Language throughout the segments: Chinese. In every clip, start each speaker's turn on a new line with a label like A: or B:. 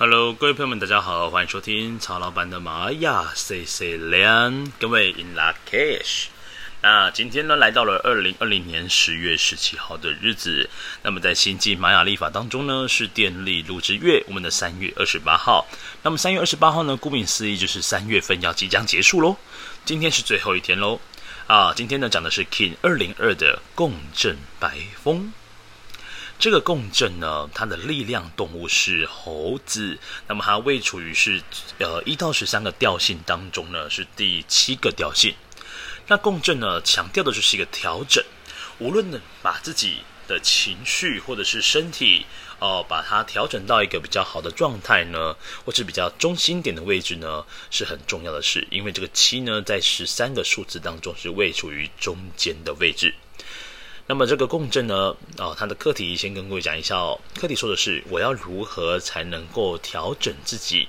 A: Hello，各位朋友们，大家好，欢迎收听曹老板的玛雅 C C 两，各位 In Lak'ech。那今天呢，来到了二零二零年十月十七号的日子。那么在星际玛雅历法当中呢，是电力录制月，我们的三月二十八号。那么三月二十八号呢，顾名思义就是三月份要即将结束喽。今天是最后一天喽。啊，今天呢讲的是 King 二零二的共振白风。这个共振呢，它的力量动物是猴子，那么它位处于是呃一到十三个调性当中呢，是第七个调性。那共振呢，强调的就是一个调整，无论呢把自己的情绪或者是身体哦、把它调整到一个比较好的状态呢，或是比较中心点的位置呢，是很重要的事，因为这个七呢，在十三个数字当中是位处于中间的位置。那么这个共振呢，哦，它的课题先跟各位讲一下哦。课题说的是，我要如何才能够调整自己，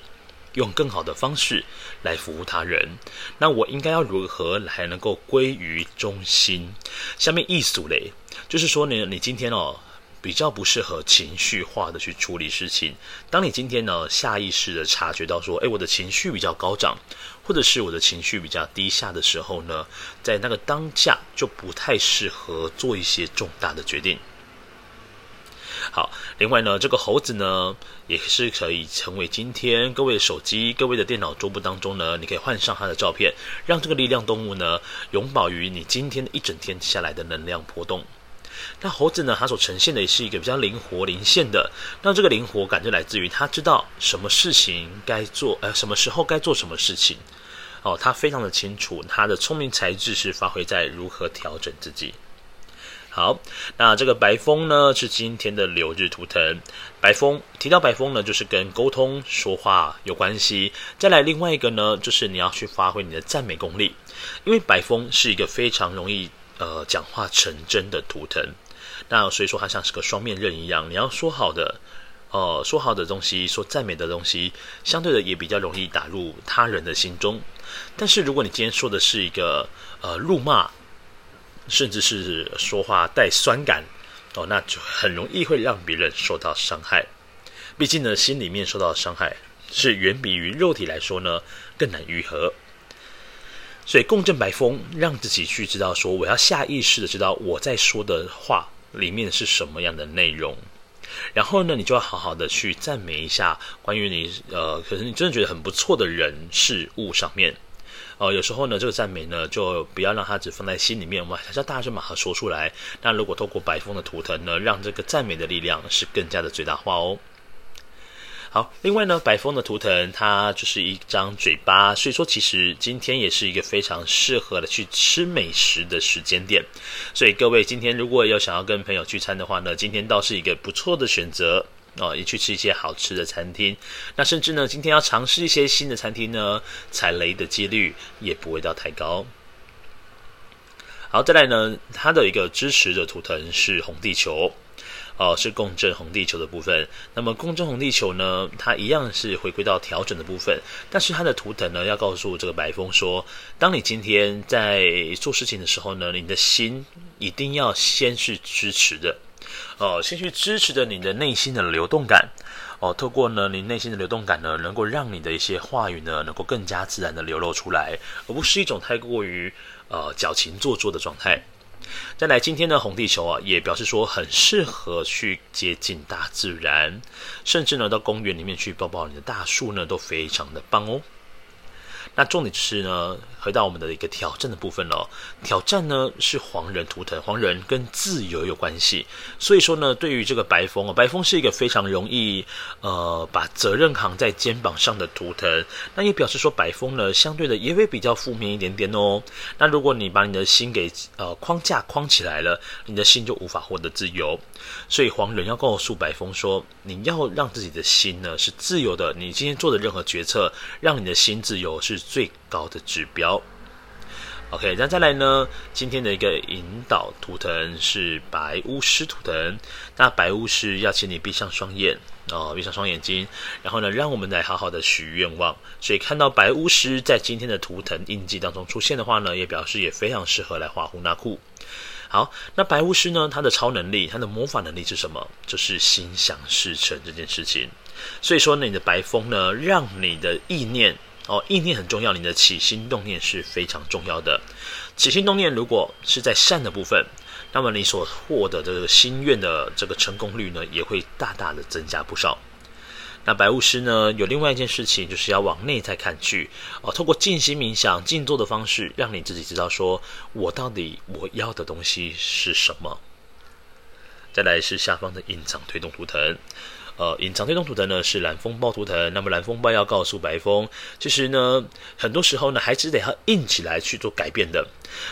A: 用更好的方式来服务他人？那我应该要如何来能够归于中心？下面一组嘞，就是说呢，你今天哦。比较不适合情绪化的去处理事情。当你今天呢，下意识的察觉到说，诶，我的情绪比较高涨，或者是我的情绪比较低下的时候呢，在那个当下就不太适合做一些重大的决定。好，另外呢，这个猴子呢，也是可以成为今天各位手机、各位的电脑桌布当中呢，你可以换上它的照片，让这个力量动物呢，永保于你今天一整天下来的能量波动。那猴子呢？它所呈现的也是一个比较灵活、灵现的。那这个灵活感就来自于它知道什么事情该做，呃，什么时候该做什么事情。哦，它非常的清楚，它的聪明才智是发挥在如何调整自己。好，那这个白风呢，是今天的流日图腾。白风提到白风呢，就是跟沟通说话有关系。再来另外一个呢，就是你要去发挥你的赞美功力，因为白风是一个非常容易。呃，讲话成真的图腾，那所以说它像是个双面刃一样。你要说好的，呃，说好的东西，说赞美的东西，相对的也比较容易打入他人的心中。但是如果你今天说的是一个呃辱骂，甚至是说话带酸感，哦，那就很容易会让别人受到伤害。毕竟呢，心里面受到的伤害是远比于肉体来说呢更难愈合。所以共振白风，让自己去知道说，我要下意识的知道我在说的话里面是什么样的内容。然后呢，你就要好好的去赞美一下关于你呃，可是你真的觉得很不错的人事物上面。呃，有时候呢，这个赞美呢，就不要让它只放在心里面，哇，还是要大家就马上说出来。那如果透过白风的图腾呢，让这个赞美的力量是更加的最大化哦。好，另外呢，白风的图腾它就是一张嘴巴，所以说其实今天也是一个非常适合的去吃美食的时间点。所以各位今天如果有想要跟朋友聚餐的话呢，今天倒是一个不错的选择哦，也去吃一些好吃的餐厅。那甚至呢，今天要尝试一些新的餐厅呢，踩雷的几率也不会到太高。好，再来呢，它的一个支持的图腾是红地球。哦，是共振红地球的部分。那么共振红地球呢，它一样是回归到调整的部分，但是它的图腾呢，要告诉这个白风说，当你今天在做事情的时候呢，你的心一定要先去支持的，哦，先去支持着你的内心的流动感，哦，透过呢你内心的流动感呢，能够让你的一些话语呢，能够更加自然的流露出来，而不是一种太过于呃矫情做作的状态。再来，今天的红地球啊，也表示说很适合去接近大自然，甚至呢到公园里面去抱抱你的大树呢，都非常的棒哦。那重点是呢，回到我们的一个挑战的部分了。挑战呢是黄人图腾，黄人跟自由有关系。所以说呢，对于这个白风啊，白风是一个非常容易呃把责任扛在肩膀上的图腾。那也表示说，白风呢相对的也会比较负面一点点哦。那如果你把你的心给呃框架框起来了，你的心就无法获得自由。所以黄人要告诉白风说，你要让自己的心呢是自由的。你今天做的任何决策，让你的心自由是最高的指标。OK，那再来呢？今天的一个引导图腾是白巫师图腾。那白巫师要请你闭上双眼哦，闭上双眼睛，然后呢，让我们来好好的许愿望。所以看到白巫师在今天的图腾印记当中出现的话呢，也表示也非常适合来画呼纳库。好，那白巫师呢？他的超能力，他的魔法能力是什么？就是心想事成这件事情。所以说呢，你的白风呢，让你的意念哦，意念很重要，你的起心动念是非常重要的。起心动念如果是在善的部分，那么你所获得的心愿的这个成功率呢，也会大大的增加不少。那白巫师呢，有另外一件事情，就是要往内在看去哦，透过静心冥想、静坐的方式，让你自己知道说，我到底我要的东西是什么。再来是下方的隐藏推动图腾，呃，隐藏推动图腾呢是蓝风暴图腾。那么蓝风暴要告诉白风，其实呢，很多时候呢，还是得要硬起来去做改变的。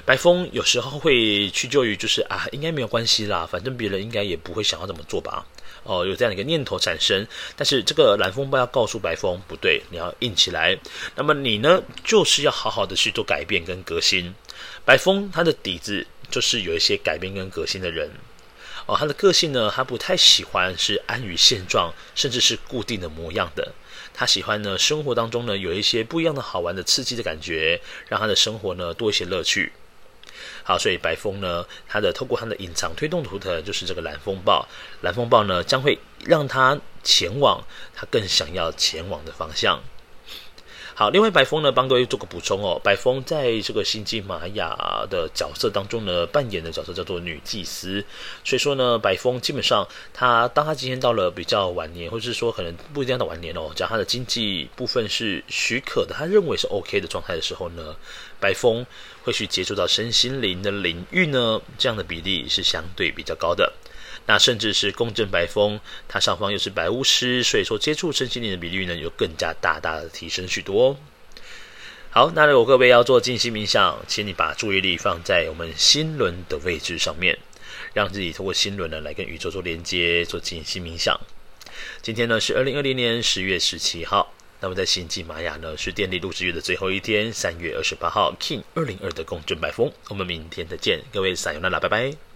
A: 白风有时候会屈就于，就是啊，应该没有关系啦，反正别人应该也不会想要这么做吧。哦，有这样的一个念头产生，但是这个蓝风暴要告诉白风，不对，你要硬起来。那么你呢，就是要好好的去做改变跟革新。白风他的底子就是有一些改变跟革新的人。哦，他的个性呢，他不太喜欢是安于现状，甚至是固定的模样的。他喜欢呢，生活当中呢，有一些不一样的好玩的刺激的感觉，让他的生活呢多一些乐趣。好，所以白风呢，他的透过他的隐藏推动图腾，就是这个蓝风暴。蓝风暴呢，将会让他前往他更想要前往的方向。好，另外白风呢，帮各位做个补充哦。白风在这个星际玛雅的角色当中呢，扮演的角色叫做女祭司。所以说呢，白风基本上他当他今天到了比较晚年，或者是说可能不一定要到晚年哦，只要他的经济部分是许可的，他认为是 OK 的状态的时候呢，白风会去接触到身心灵的领域呢，这样的比例是相对比较高的。那甚至是共振白风，它上方又是白巫师，所以说接触身心灵的比率呢，又更加大大的提升许多。好，那如果各位要做静心冥想，请你把注意力放在我们心轮的位置上面，让自己通过心轮呢来跟宇宙做连接，做静心冥想。今天呢是二零二零年十月十七号，那么在星际玛雅呢是电力录制月的最后一天，三月二十八号，King 二零二的共振白风，我们明天再见，各位撒由那拉，拜拜。